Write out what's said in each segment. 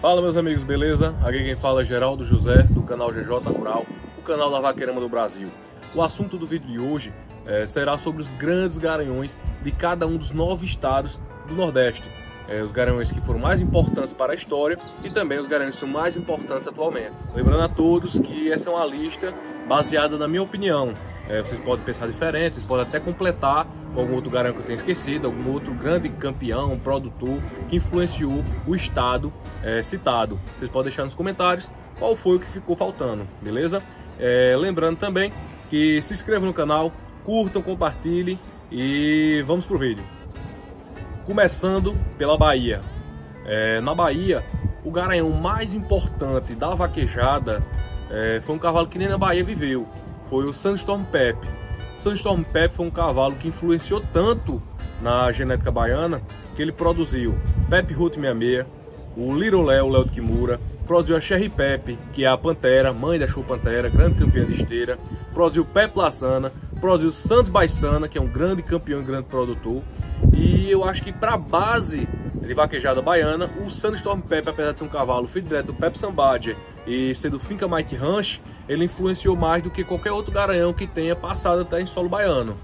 Fala meus amigos, beleza? Aqui quem fala é Geraldo José, do canal GJ Rural, o canal da Vaqueirama do Brasil. O assunto do vídeo de hoje é, será sobre os grandes garanhões de cada um dos nove estados do Nordeste. É, os garanhões que foram mais importantes para a história e também os garanhões que são mais importantes atualmente. Lembrando a todos que essa é uma lista baseada na minha opinião. É, vocês podem pensar diferente, vocês podem até completar com algum outro garanhão que eu tenha esquecido, algum outro grande campeão, produtor que influenciou o estado é, citado. Vocês podem deixar nos comentários qual foi o que ficou faltando, beleza? É, lembrando também que se inscrevam no canal, curtam, compartilhem e vamos pro vídeo. Começando pela Bahia. É, na Bahia, o garanhão mais importante da vaquejada é, foi um cavalo que nem na Bahia viveu, foi o Sandstorm Pep. Sandstorm Pep foi um cavalo que influenciou tanto na genética baiana que ele produziu Pep Root 66, o Little Léo, Léo de Kimura, produziu a Cherry Pep, que é a Pantera, mãe da Show Pantera, grande campeã de esteira, produziu Pep Lassana, produziu Santos Baissana, que é um grande campeão e grande produtor, e eu acho que para base de vaquejada baiana, o Sandstorm Pep, apesar de ser um cavalo filho direto do Pep Sambadger e ser do Finca Mike Ranch, ele influenciou mais do que qualquer outro garanhão que tenha passado até em solo baiano.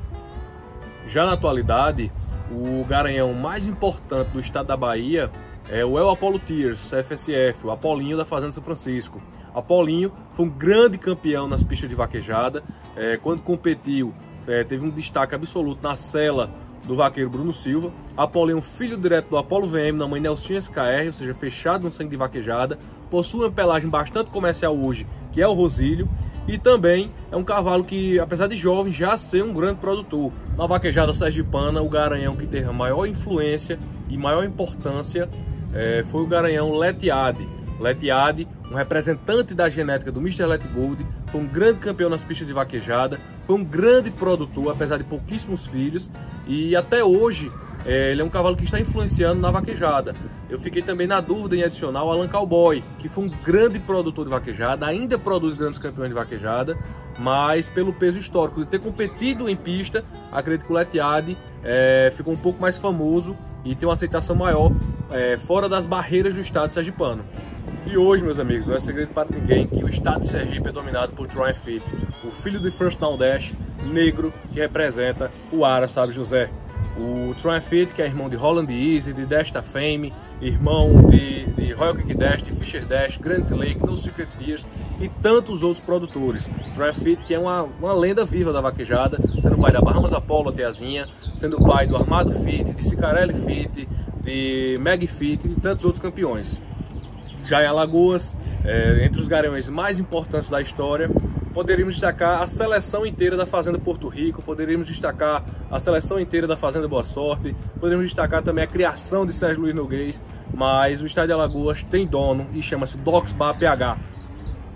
Já na atualidade, o garanhão mais importante do estado da Bahia é o El Apollo Tears, FSF, o Apolinho da Fazenda São Francisco. Apolinho foi um grande campeão nas pistas de vaquejada, é, quando competiu é, teve um destaque absoluto na cela do vaqueiro Bruno Silva. Apolinho, filho direto do Apolo VM, na mãe Nelsinha SKR, ou seja, fechado no sangue de vaquejada. Possui uma pelagem bastante comercial hoje, que é o Rosílio. E também é um cavalo que, apesar de jovem, já ser um grande produtor. Na vaquejada sergipana, o garanhão que teve a maior influência e maior importância é, foi o garanhão Letiade. Letiade, um representante da genética do Mr. Let Gold, foi um grande campeão nas pistas de vaquejada, foi um grande produtor, apesar de pouquíssimos filhos, e até hoje é, ele é um cavalo que está influenciando na vaquejada. Eu fiquei também na dúvida em adicionar o Alan Cowboy, que foi um grande produtor de vaquejada, ainda produz grandes campeões de vaquejada, mas pelo peso histórico de ter competido em pista, acredito que o Letiade é, ficou um pouco mais famoso e tem uma aceitação maior é, fora das barreiras do estado sergipano. E hoje, meus amigos, não é segredo para ninguém que o estado de Sergipe é dominado por Troy Fit, o filho do First Down Dash, negro, que representa o Ara, sabe, José. O Troy Fit, que é irmão de Holland Easy, de Desta Fame, irmão de, de Royal Kick Dash, de Fisher Dash, Grand Lake, No Secret Years e tantos outros produtores. Troy Fit, que é uma, uma lenda viva da vaquejada, sendo pai da Bahamas Apollo, Teazinha, sendo pai do Armado Fit, de Cicarelli Fit, de Meg Fit e de tantos outros campeões. Já em Alagoas, é, entre os garanhões mais importantes da história, poderíamos destacar a seleção inteira da Fazenda Porto Rico, poderíamos destacar a seleção inteira da Fazenda Boa Sorte, poderíamos destacar também a criação de Sérgio Luiz Noguês, mas o estado de Alagoas tem dono e chama-se Doxbar PH.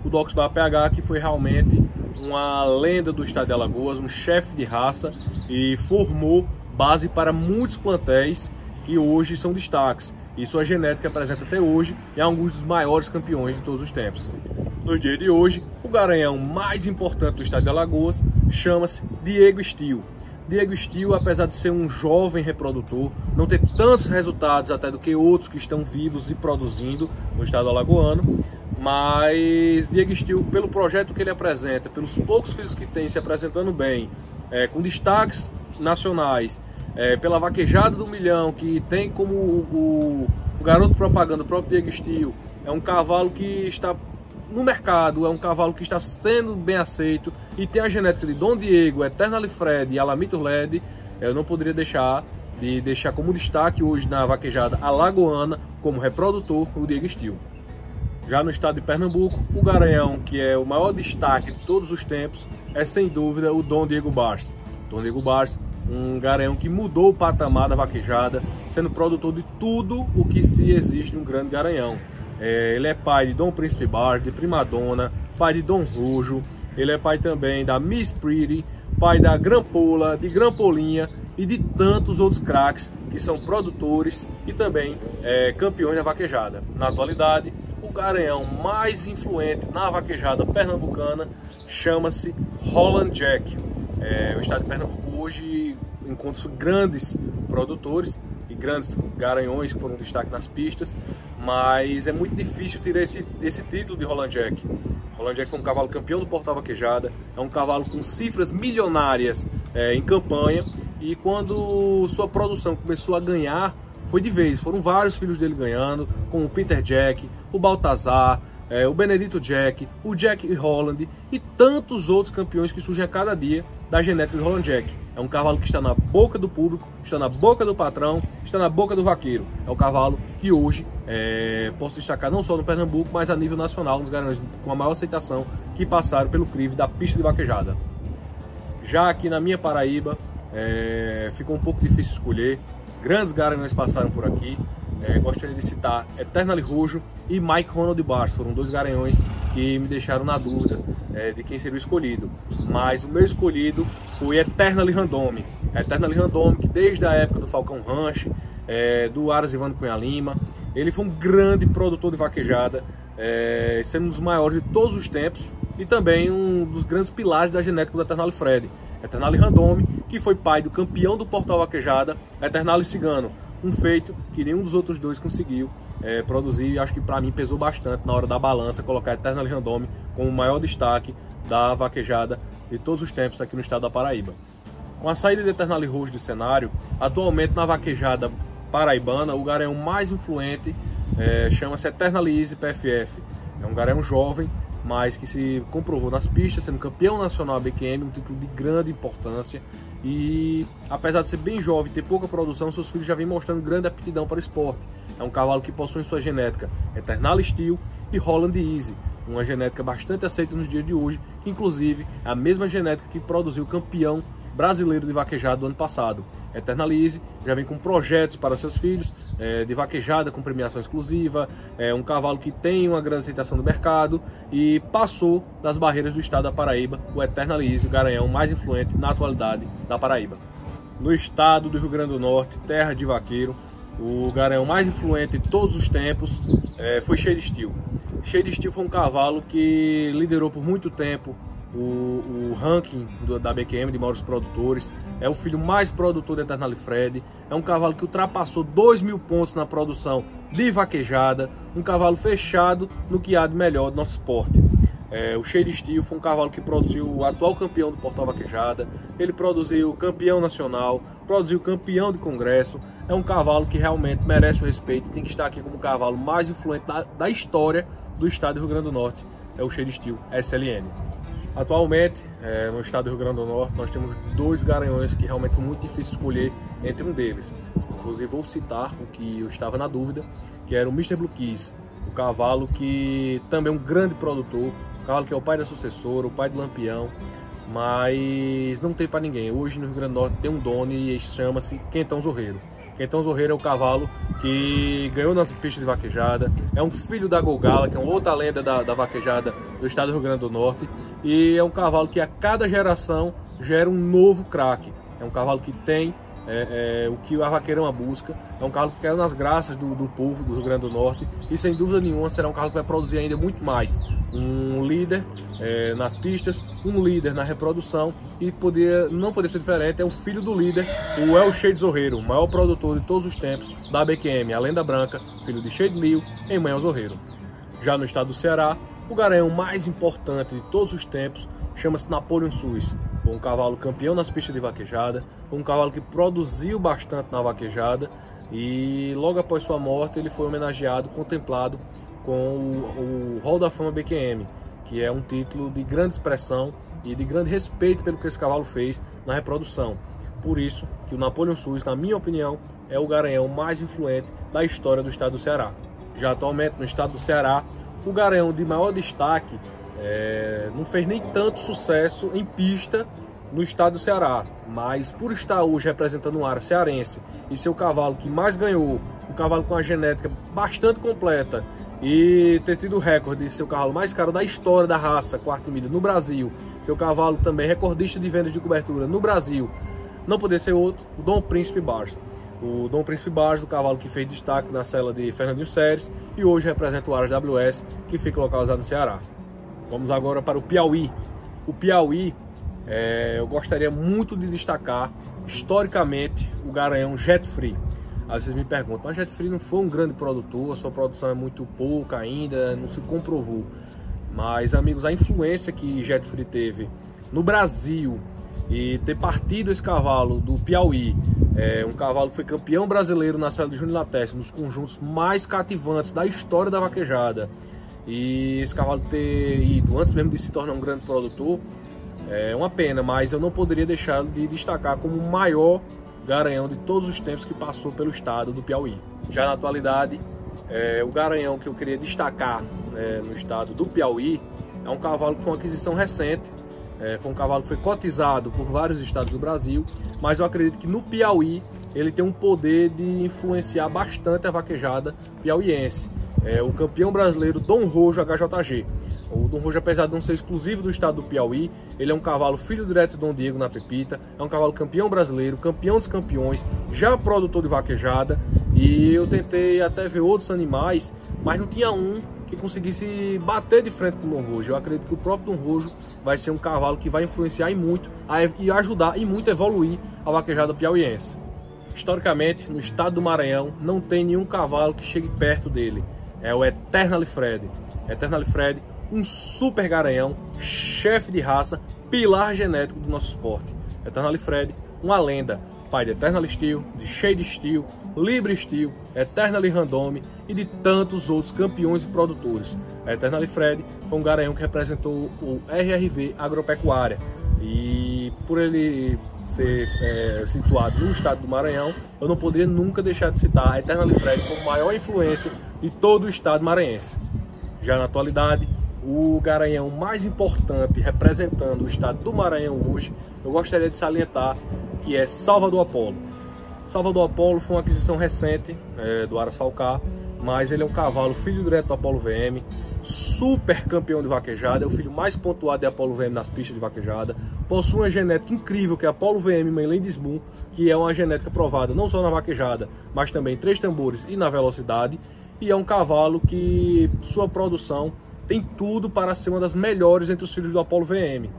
O Doxbar PH que foi realmente uma lenda do estado de Alagoas, um chefe de raça e formou base para muitos plantéis que hoje são destaques e sua genética apresenta até hoje e é alguns dos maiores campeões de todos os tempos. No dia de hoje, o garanhão mais importante do estado de Alagoas chama-se Diego Steel. Diego Steel, apesar de ser um jovem reprodutor, não ter tantos resultados até do que outros que estão vivos e produzindo no estado alagoano, mas Diego Steel, pelo projeto que ele apresenta, pelos poucos filhos que tem se apresentando bem, é, com destaques nacionais é, pela vaquejada do milhão, que tem como o, o, garoto propaganda, o próprio Diego Steel, é um cavalo que está no mercado, é um cavalo que está sendo bem aceito e tem a genética de Dom Diego, Eternal Fred e Alamito LED, eu não poderia deixar de deixar como destaque hoje na vaquejada alagoana, como reprodutor, o Diego Steel. Já no estado de Pernambuco, o Garanhão, que é o maior destaque de todos os tempos, é sem dúvida o Dom Diego Bars. Dom Diego Bars um garanhão que mudou o patamar da vaquejada, sendo produtor de tudo o que se existe um grande garanhão. É, ele é pai de Dom Príncipe Bar, de Primadonna, pai de Dom Rujo, ele é pai também da Miss Pretty, pai da Grampola, de Grampolinha e de tantos outros craques que são produtores e também é, campeões da vaquejada. Na atualidade, o garanhão mais influente na vaquejada pernambucana chama-se Holland Jack. É, o estado de Pernambuco hoje encontra grandes produtores e grandes garanhões que foram destaque nas pistas, mas é muito difícil tirar esse, esse título de Roland Jack. Roland Jack é um cavalo campeão do Portal Vaquejada, é um cavalo com cifras milionárias é, em campanha e quando sua produção começou a ganhar, foi de vez. Foram vários filhos dele ganhando, como o Peter Jack, o Baltazar, é, o Benedito Jack, o Jack Holland e tantos outros campeões que surgem a cada dia da genética de Roland Jack. É um cavalo que está na boca do público, está na boca do patrão, está na boca do vaqueiro. É o cavalo que hoje é, posso destacar não só no Pernambuco, mas a nível nacional, nos garanhões com a maior aceitação que passaram pelo crivo da pista de vaquejada. Já aqui na minha Paraíba, é, ficou um pouco difícil escolher. Grandes garanhões passaram por aqui. É, gostaria de citar Eternally Rujo e Mike Ronald Bars. Foram dois garanhões que me deixaram na dúvida é, de quem seria o escolhido. Mas o meu escolhido foi Eternally Randome. Eternally Randome, que desde a época do Falcão Ranch, é, do Aras Ivano Cunha Lima, ele foi um grande produtor de vaquejada, é, sendo um dos maiores de todos os tempos e também um dos grandes pilares da genética do Eternally Fred. Eternally Randome, que foi pai do campeão do Portal Vaquejada, Eternally Cigano, um feito que nenhum dos outros dois conseguiu é, produzir e acho que para mim pesou bastante na hora da balança colocar Eternal Randome como o maior destaque da vaquejada de todos os tempos aqui no estado da Paraíba. Com a saída de Eternal Rouge de cenário, atualmente na vaquejada paraibana, o garanhão mais influente é, chama-se Eternalize PFF. É um garanhão jovem, mas que se comprovou nas pistas, sendo campeão nacional BQM, um título de grande importância e apesar de ser bem jovem e ter pouca produção, seus filhos já vêm mostrando grande aptidão para o esporte. É um cavalo que possui sua genética Eternal Steel e Holland Easy, uma genética bastante aceita nos dias de hoje, que inclusive é a mesma genética que produziu o campeão brasileiro de vaquejada do ano passado. Eternalize já vem com projetos para seus filhos é, de vaquejada com premiação exclusiva, é um cavalo que tem uma grande aceitação no mercado e passou das barreiras do estado da Paraíba, o Eternalize, o garanhão mais influente na atualidade da Paraíba. No estado do Rio Grande do Norte, terra de vaqueiro, o garanhão mais influente de todos os tempos é, foi Shade Steel. Shade Steel foi um cavalo que liderou por muito tempo o, o ranking do, da BQM de maiores produtores. É o filho mais produtor da Eternal Fred. É um cavalo que ultrapassou 2 mil pontos na produção de vaquejada. Um cavalo fechado no que há de melhor do nosso esporte. É, o Cheiro Steel foi um cavalo que produziu o atual campeão do Portal Vaquejada. Ele produziu campeão nacional, produziu campeão de congresso. É um cavalo que realmente merece o respeito e tem que estar aqui como o cavalo mais influente da, da história do estado do Rio Grande do Norte. É o Cheiro Steel SLN. Atualmente, é, no estado do Rio Grande do Norte, nós temos dois garanhões que realmente foi muito difícil escolher entre um deles. Inclusive, vou citar o que eu estava na dúvida, que era o Mr. Blue Keys, o cavalo que também é um grande produtor, o cavalo que é o pai da sucessora, o pai do Lampião, mas não tem para ninguém. Hoje no Rio Grande do Norte tem um dono e chama-se Quentão Zorreiro. Quentão Zorreiro é o cavalo que ganhou nas pistas de vaquejada, é um filho da Golgala, que é uma outra lenda da, da vaquejada do estado do Rio Grande do Norte, e é um cavalo que a cada geração gera um novo craque. É um cavalo que tem é, é, o que a vaqueirama busca. É um cavalo que caiu nas graças do, do, povo do Rio Grande do Norte e sem dúvida nenhuma será um cavalo que vai produzir ainda muito mais. Um líder é, nas pistas, um líder na reprodução e poder, não poder ser diferente, é o filho do líder, o El Shade Zorreiro, o maior produtor de todos os tempos da BQM, a Lenda Branca, filho de Shade Mil, em Manhã Zorreiro. Já no estado do Ceará, o garanhão mais importante de todos os tempos chama-se Napoleon Um cavalo campeão nas pistas de vaquejada, um cavalo que produziu bastante na vaquejada e logo após sua morte ele foi homenageado, contemplado com o, o Hall da Fama BQM, que é um título de grande expressão e de grande respeito pelo que esse cavalo fez na reprodução. Por isso que o Napoleon Suisse, na minha opinião, é o garanhão mais influente da história do estado do Ceará. Já atualmente no estado do Ceará, o Garanhão de maior destaque é, não fez nem tanto sucesso em pista no estado do Ceará, mas por estar hoje representando o área cearense e ser o cavalo que mais ganhou, um cavalo com uma genética bastante completa e ter tido o recorde de ser o cavalo mais caro da história da raça, quarto milha no Brasil, seu cavalo também recordista de vendas de cobertura no Brasil, não poder ser outro, o Dom Príncipe Barça o Dom Príncipe Barros, do cavalo que fez destaque na cela de Fernandinho Séries e hoje representa o Aras WS, que fica localizado no Ceará. Vamos agora para o Piauí. O Piauí, é, eu gostaria muito de destacar, historicamente, o Garanhão Jet Free. Aí vocês me perguntam, mas Jet Free não foi um grande produtor, a sua produção é muito pouca ainda, não se comprovou. Mas, amigos, a influência que Jet Free teve no Brasil e ter partido esse cavalo do Piauí, é, um cavalo que foi campeão brasileiro na série de Júnior Lateste, um dos conjuntos mais cativantes da história da vaquejada, e esse cavalo ter ido antes mesmo de se tornar um grande produtor, é uma pena, mas eu não poderia deixar de destacar como o maior garanhão de todos os tempos que passou pelo estado do Piauí. Já na atualidade, é, o garanhão que eu queria destacar é, no estado do Piauí é um cavalo que foi uma aquisição recente, é, foi um cavalo que foi cotizado por vários estados do Brasil, mas eu acredito que no Piauí ele tem um poder de influenciar bastante a vaquejada piauiense. É o campeão brasileiro Dom Rojo HJG. O Dom Rojo, apesar de não ser exclusivo do estado do Piauí, ele é um cavalo filho direto de Dom Diego na Pepita, é um cavalo campeão brasileiro, campeão dos campeões, já produtor de vaquejada, e eu tentei até ver outros animais, mas não tinha um que conseguisse bater de frente com o Dom Rojo. Eu acredito que o próprio Dom Rojo vai ser um cavalo que vai influenciar e muito e ajudar e muito a evoluir a vaquejada piauiense. Historicamente, no estado do Maranhão, não tem nenhum cavalo que chegue perto dele. É o Eternal Fred. Eternal Fred um super garanhão, chefe de raça, pilar genético do nosso esporte. Eternal Fred, uma lenda, pai de Eternal Steel, de Shade Steel, Libre Steel, Eternal Randome e de tantos outros campeões e produtores. Eternal Fred foi um garanhão que representou o RRV Agropecuária e por ele ser é, situado no estado do Maranhão, eu não poderia nunca deixar de citar a Eternal Fred como maior influência de todo o estado maranhense. Já na atualidade, o garanhão mais importante representando o estado do Maranhão hoje, eu gostaria de salientar que é Salvador Apolo. Salvador Apolo foi uma aquisição recente é, do Aras Falcar, mas ele é um cavalo filho direto do Apolo VM, super campeão de vaquejada, é o filho mais pontuado de Apolo VM nas pistas de vaquejada, possui uma genética incrível que é Apolo VM Mainland Moon, que é uma genética provada não só na vaquejada, mas também em três tambores e na velocidade, e é um cavalo que sua produção tem tudo para ser uma das melhores entre os filhos do Apollo VM.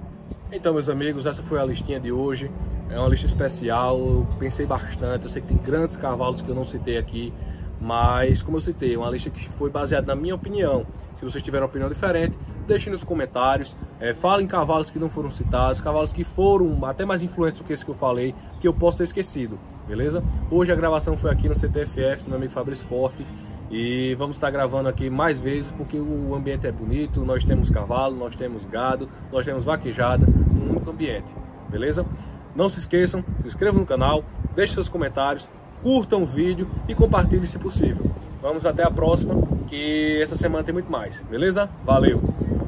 Então, meus amigos, essa foi a listinha de hoje. É uma lista especial, eu pensei bastante. Eu sei que tem grandes cavalos que eu não citei aqui, mas, como eu citei, é uma lista que foi baseada na minha opinião. Se vocês tiverem opinião diferente, deixem nos comentários. É, falem cavalos que não foram citados, cavalos que foram até mais influentes do que esse que eu falei, que eu posso ter esquecido, beleza? Hoje a gravação foi aqui no CTFF, do meu amigo Fabrício Forte. E vamos estar gravando aqui mais vezes porque o ambiente é bonito, nós temos cavalo, nós temos gado, nós temos vaquejada, um único ambiente, beleza? Não se esqueçam, se inscrevam no canal, deixem seus comentários, curtam o vídeo e compartilhem se possível. Vamos até a próxima, que essa semana tem muito mais, beleza? Valeu!